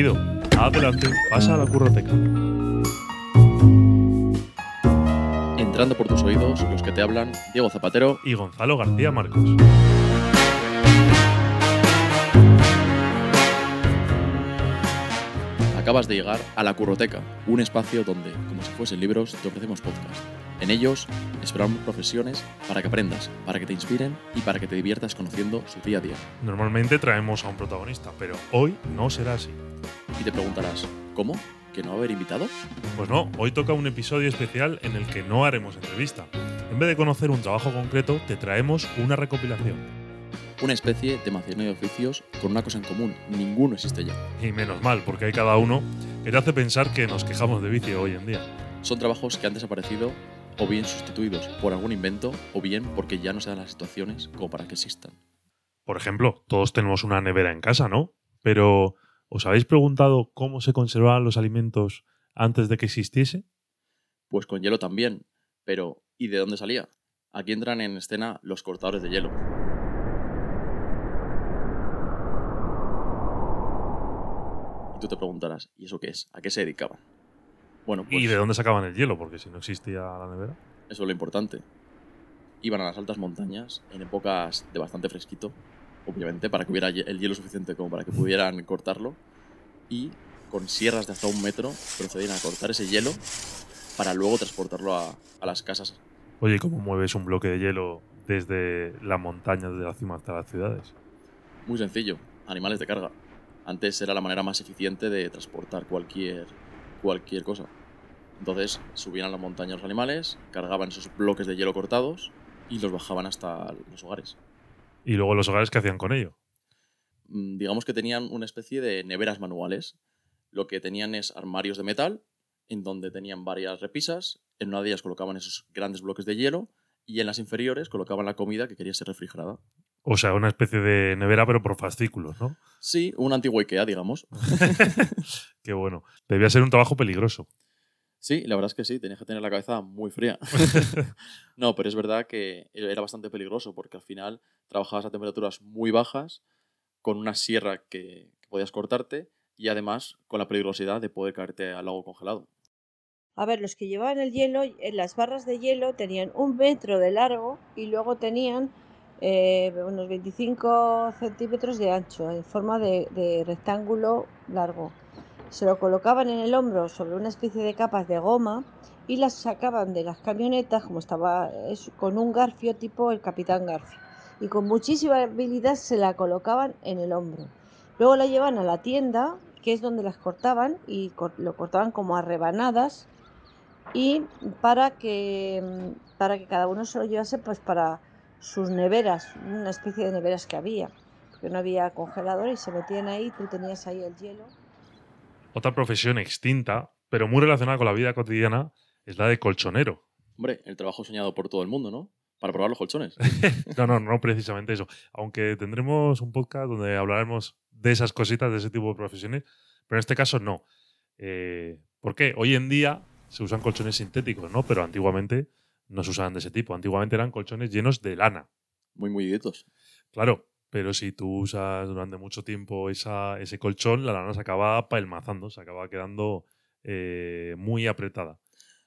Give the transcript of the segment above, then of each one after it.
Bienvenido. Adelante, pasa a la curroteca. Entrando por tus oídos, los que te hablan, Diego Zapatero. Y Gonzalo García Marcos. Acabas de llegar a La Curroteca, un espacio donde, como si fuesen libros, te ofrecemos podcast. En ellos exploramos profesiones para que aprendas, para que te inspiren y para que te diviertas conociendo su día a día. Normalmente traemos a un protagonista, pero hoy no será así. Y te preguntarás, ¿cómo? ¿Que no va a haber invitado? Pues no, hoy toca un episodio especial en el que no haremos entrevista. En vez de conocer un trabajo concreto, te traemos una recopilación. Una especie de manzana de oficios con una cosa en común, ninguno existe ya. Y menos mal, porque hay cada uno que te hace pensar que nos quejamos de vicio hoy en día. Son trabajos que han desaparecido o bien sustituidos por algún invento o bien porque ya no se dan las situaciones como para que existan. Por ejemplo, todos tenemos una nevera en casa, ¿no? Pero, ¿os habéis preguntado cómo se conservaban los alimentos antes de que existiese? Pues con hielo también. Pero, ¿y de dónde salía? Aquí entran en escena los cortadores de hielo. Y tú te preguntarás, ¿y eso qué es? ¿A qué se dedicaban? Bueno, pues ¿Y de dónde sacaban el hielo? Porque si no existía la nevera. eso es lo importante. Iban a las altas montañas en épocas de bastante fresquito, obviamente, para que hubiera el hielo suficiente como para que pudieran cortarlo. Y con sierras de hasta un metro procedían a cortar ese hielo para luego transportarlo a, a las casas. Oye, ¿cómo mueves un bloque de hielo desde la montaña, desde la cima hasta las ciudades? Muy sencillo, animales de carga. Antes era la manera más eficiente de transportar cualquier, cualquier cosa. Entonces subían a la montaña los animales, cargaban esos bloques de hielo cortados y los bajaban hasta los hogares. Y luego los hogares, ¿qué hacían con ello? Mm, Digamos que tenían una especie de neveras manuales. Lo que tenían es armarios de metal, en donde tenían varias repisas. En una de ellas colocaban esos grandes bloques de hielo y en las inferiores colocaban la comida que quería ser refrigerada. O sea, una especie de nevera, pero por fascículos, ¿no? Sí, un antiguo IKEA, digamos. Qué bueno. Debía ser un trabajo peligroso. Sí, la verdad es que sí, tenías que tener la cabeza muy fría. no, pero es verdad que era bastante peligroso porque al final trabajabas a temperaturas muy bajas, con una sierra que, que podías cortarte y además con la peligrosidad de poder caerte al lago congelado. A ver, los que llevaban el hielo, en las barras de hielo tenían un metro de largo y luego tenían eh, unos 25 centímetros de ancho, en forma de, rectángulo largo. Se lo colocaban en el hombro sobre una especie de capas de goma y las sacaban de las camionetas, como estaba es- con un garfio tipo el Capitán Garfio. Y con muchísima habilidad se la colocaban en el hombro. Luego la llevan a la tienda, que es donde las cortaban, y cor- lo cortaban como a rebanadas y para que mm, para que cada uno se lo llevase pues para sus neveras, una especie de neveras que había, porque no había congelador y se metían ahí, tú tenías ahí el hielo. Otra profesión extinta, pero muy relacionada con la vida cotidiana, es la de colchonero. Hombre, el trabajo soñado por todo el mundo, ¿no? Para probar los colchones. No, no, no precisamente eso. Aunque tendremos un podcast donde hablaremos de esas cositas, de ese tipo de profesiones, pero en este caso no. Eh, ¿Por qué? Hoy en día se usan colchones sintéticos, ¿no? Pero antiguamente no se usaban de ese tipo. Antiguamente eran colchones llenos de lana. Muy, muy iditos. Claro, pero si tú usas durante mucho tiempo esa, ese colchón, la lana se acaba pelmazando, se acaba quedando eh, muy apretada.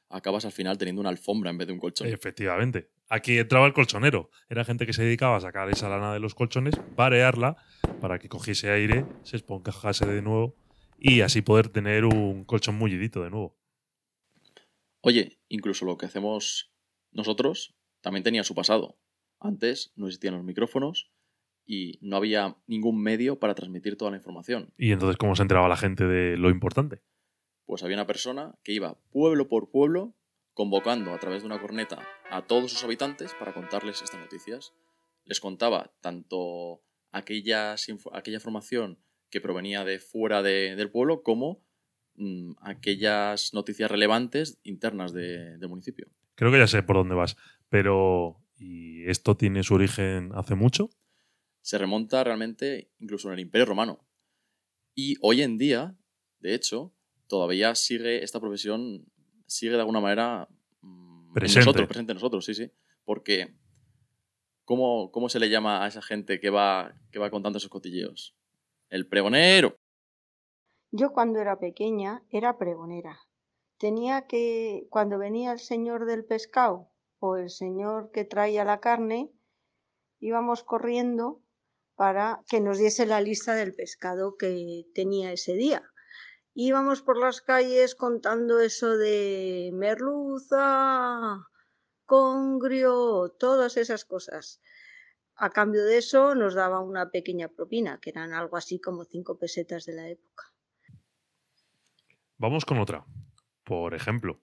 Acabas al final teniendo una alfombra en vez de un colchón. Efectivamente. Aquí entraba el colchonero. Era gente que se dedicaba a sacar esa lana de los colchones, parearla para que cogiese aire, se esponjase de nuevo y así poder tener un colchón mullidito de nuevo. Oye, incluso lo que hacemos nosotros también tenía su pasado. Antes no existían los micrófonos y no había ningún medio para transmitir toda la información. Y entonces, ¿cómo se enteraba la gente de lo importante? Pues había una persona que iba pueblo por pueblo convocando a través de una corneta a todos sus habitantes para contarles estas noticias. Les contaba tanto aquellas, aquella información que provenía de fuera de- del pueblo como mm, aquellas noticias relevantes internas de- del municipio. Creo que ya sé por dónde vas, pero ¿y esto tiene su origen hace mucho? se remonta realmente incluso en el Imperio Romano. Y hoy en día, de hecho, todavía sigue esta profesión, sigue de alguna manera mm, en Presente. nosotros, presente en nosotros, sí, sí. Porque, ¿cómo, ¿cómo se le llama a esa gente que va, que va contando esos cotilleos? El pregonero. Yo cuando era pequeña era pregonera. Tenía que, cuando venía el señor del pescado o el señor que traía la carne, íbamos corriendo para que nos diese la lista del pescado que tenía ese día. Íbamos por las calles contando eso de merluza, congrio, todas esas cosas. A cambio de eso nos daba una pequeña propina, que eran algo así como cinco pesetas de la época. Vamos con otra. Por ejemplo,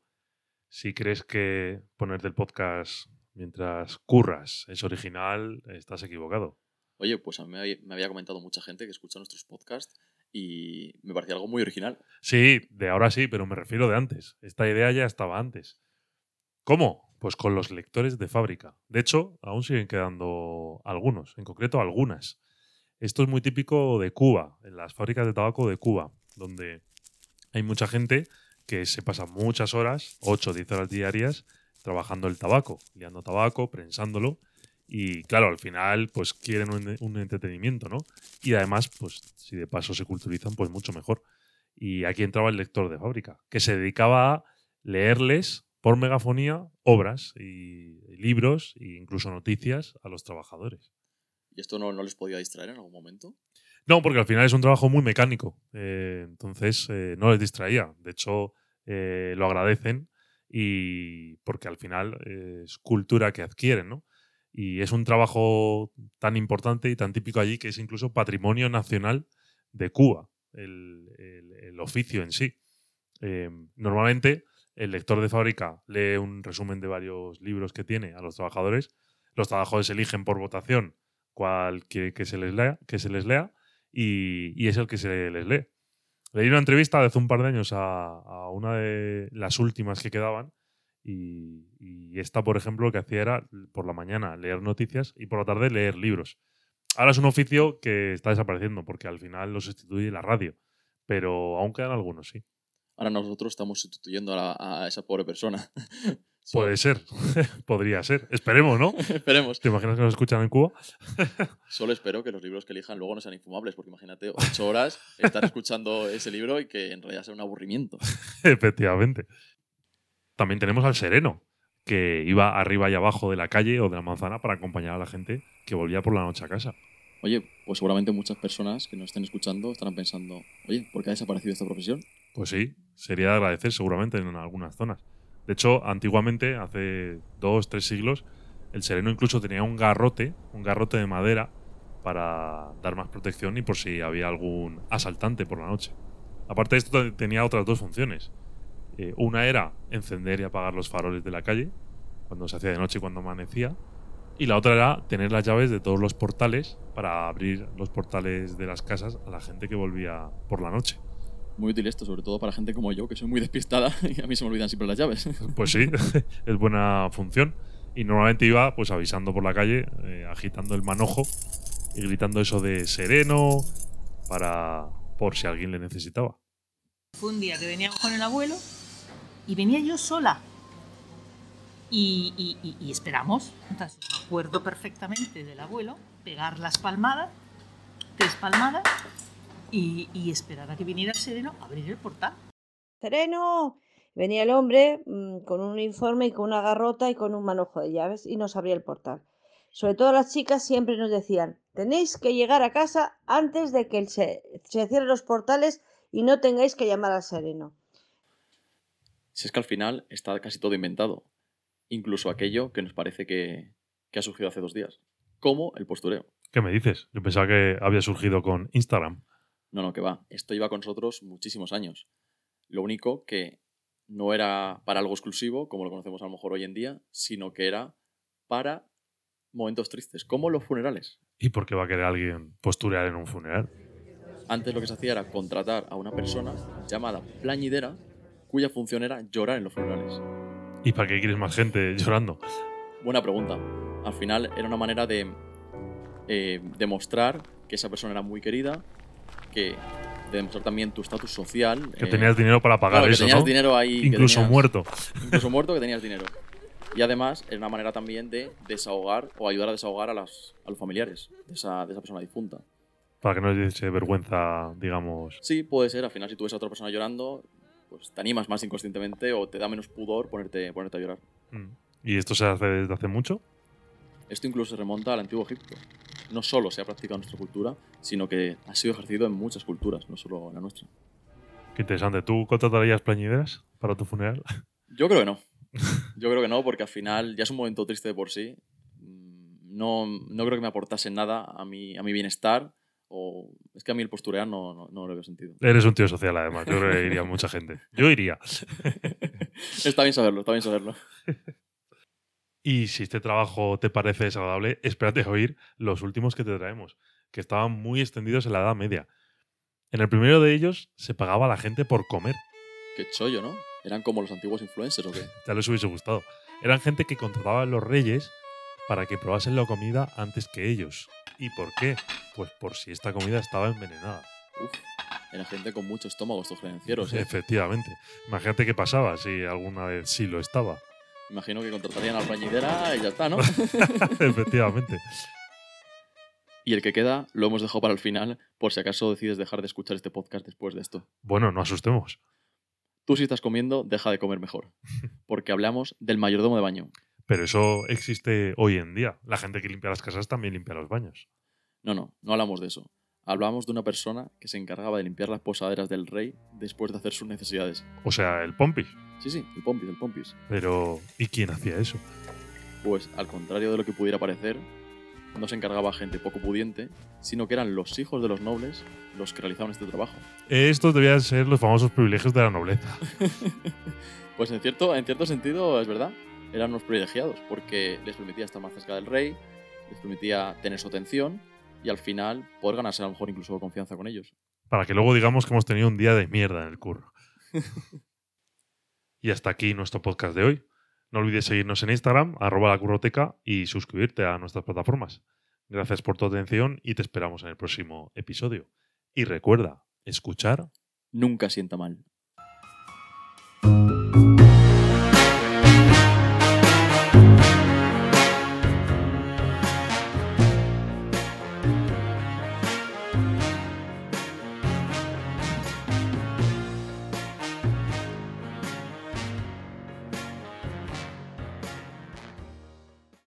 si crees que ponerte el podcast mientras curras es original, estás equivocado. Oye, pues a mí me había comentado mucha gente que escucha nuestros podcasts y me parecía algo muy original. Sí, de ahora sí, pero me refiero de antes. Esta idea ya estaba antes. ¿Cómo? Pues con los lectores de fábrica. De hecho, aún siguen quedando algunos, en concreto algunas. Esto es muy típico de Cuba, en las fábricas de tabaco de Cuba, donde hay mucha gente que se pasa muchas horas, 8 o 10 horas diarias, trabajando el tabaco, liando tabaco, prensándolo. Y claro, al final, pues quieren un, entretenimiento, ¿no? Y además, pues si de paso se culturizan, pues mucho mejor. Y aquí entraba el lector de fábrica, que se dedicaba a leerles por megafonía obras y libros e incluso noticias a los trabajadores. ¿Y esto no, no les podía distraer en algún momento? No, porque al final es un trabajo muy mecánico. Eh, entonces eh, no les distraía. De hecho, eh, lo agradecen y porque al final es cultura que adquieren, ¿no? Y es un trabajo tan importante y tan típico allí que es incluso patrimonio nacional de Cuba, el, oficio en sí. normalmente el lector de fábrica lee un resumen de varios libros que tiene a los trabajadores. Los trabajadores eligen por votación cuál quiere que se les lea, que se les lea y, es el que se les lee. Leí una entrevista de hace un par de años a, una de las últimas que quedaban y, esta, por ejemplo, lo que hacía era por la mañana leer noticias y por la tarde leer libros. Ahora es un oficio que está desapareciendo porque al final lo sustituye la radio, pero aún quedan algunos, sí. Ahora nosotros estamos sustituyendo a esa pobre persona. Puede ser, podría ser. Esperemos, ¿no? Esperemos. ¿Te imaginas que nos escuchan en Cuba? Solo espero que los libros que elijan luego no sean infumables, porque imagínate ocho horas estar escuchando ese libro y que en realidad sea un aburrimiento. Efectivamente. También tenemos al Sereno, que iba arriba y abajo de la calle o de la manzana para acompañar a la gente que volvía por la noche a casa. Oye, pues seguramente muchas personas que nos estén escuchando estarán pensando, oye, ¿por qué ha desaparecido esta profesión? Pues sí, sería de agradecer seguramente en algunas zonas. De hecho, antiguamente, hace dos, tres siglos, el sereno incluso tenía un garrote, un garrote de madera para dar más protección y por si había algún asaltante por la noche. Aparte de esto, tenía otras dos funciones. Eh, una era encender y apagar los faroles de la calle, cuando se hacía de noche y cuando amanecía. Y la otra era tener las llaves de todos los portales para abrir los portales de las casas a la gente que volvía por la noche muy útil esto, sobre todo para gente como yo, que soy muy despistada y a mí se me olvidan siempre las llaves. Pues sí, es buena función. Y normalmente iba pues avisando por la calle, eh, agitando el manojo y gritando eso de sereno para por si alguien le necesitaba. Fue un día que veníamos con el abuelo y venía yo sola. Y, y esperamos. Entonces me acuerdo perfectamente del abuelo pegar las palmadas, tres palmadas, y, esperar a que viniera el sereno a abrir el portal. ¡Sereno! Venía el hombre mm, con un uniforme y con una garrota y con un manojo de llaves y nos abría el portal. Sobre todo las chicas siempre nos decían, tenéis que llegar a casa antes de que se, cierren los portales y no tengáis que llamar al sereno. Si es que al final está casi todo inventado, incluso aquello que nos parece que, que ha surgido hace dos días, como el postureo. ¿Qué me dices? Yo pensaba que había surgido con Instagram. No, no, que va. Esto iba con nosotros muchísimos años. Lo único que no era para algo exclusivo, como lo conocemos a lo mejor hoy en día, sino que era para momentos tristes, como los funerales. ¿Y por qué va a querer alguien posturear en un funeral? Antes lo que se hacía era contratar a una persona llamada plañidera, cuya función era llorar en los funerales. ¿Y para qué quieres más gente llorando? Buena pregunta. Al final era una manera de eh, demostrar que esa persona era muy querida que demostrar también tu estatus social. Que tenías dinero para pagar eso, que tenías dinero ahí. Incluso muerto. Incluso muerto que tenías dinero. Y además era una manera también de desahogar o ayudar a desahogar a, las, a los familiares de esa, de esa persona difunta. Para que no les diese vergüenza, digamos. Sí, puede ser. Al final, si tú ves a otra persona llorando, pues te animas más inconscientemente o te da menos pudor ponerte, ponerte a llorar. Mm. ¿Y esto se hace desde hace mucho? Esto incluso se remonta al antiguo Egipto. No solo se ha practicado en nuestra cultura, sino que ha sido ejercido en muchas culturas, no solo en la nuestra. Qué interesante. ¿Tú contratarías plañideras para tu funeral? Yo creo que no. Yo creo que no, porque al final ya es un momento triste de por sí. Mm, No, no creo que me aportase nada a mi, a mi bienestar. O es que a mí el posturear no, no, no le veo sentido. Eres un tío social, además. Yo creo que iría mucha gente. Yo iría. está bien saberlo, está bien saberlo. Y si este trabajo te parece desagradable, espérate a oír los últimos que te traemos, que estaban muy extendidos en la Edad Media. En el primero de ellos se pagaba a la gente por comer. Qué chollo, ¿no? ¿Eran como los antiguos influencers o qué? Ya les hubiese gustado. Eran gente que contrataba a los reyes para que probasen la comida antes que ellos. ¿Y por qué? Pues por si esta comida estaba envenenada. Uf, era gente con mucho estómago estos financieros, ¿eh? Efectivamente. Imagínate qué pasaba si alguna vez sí lo estaba. Imagino que contratarían a la plañidera y ya está, ¿no? Efectivamente. y el que queda lo hemos dejado para el final, por si acaso decides dejar de escuchar este podcast después de esto. Bueno, no asustemos. Tú si estás comiendo, deja de comer mejor. Porque hablamos del mayordomo de baño. Pero eso existe hoy en día. La gente que limpia las casas también limpia los baños. No, no, no hablamos de eso. Hablamos de una persona que se encargaba de limpiar las posaderas del rey después de hacer sus necesidades. O sea, el pompis. Sí, sí, el pompis, el pompis. Pero, ¿y quién hacía eso? Pues al contrario de lo que pudiera parecer, no se encargaba gente poco pudiente, sino que eran los hijos de los nobles los que realizaban este trabajo. Estos debían ser los famosos privilegios de la nobleza. Pues en cierto, en cierto sentido es verdad, eran unos privilegiados, porque les permitía estar más cerca del rey, les permitía tener su atención y al final poder ganarse a lo mejor incluso confianza con ellos. Para que luego digamos que hemos tenido un día de mierda en el curro. y hasta aquí nuestro podcast de hoy. No olvides seguirnos en Instagram, arroba la curroteca, y suscribirte a nuestras plataformas. Gracias por tu atención y te esperamos en el próximo episodio. Y recuerda, escuchar Nunca sienta mal.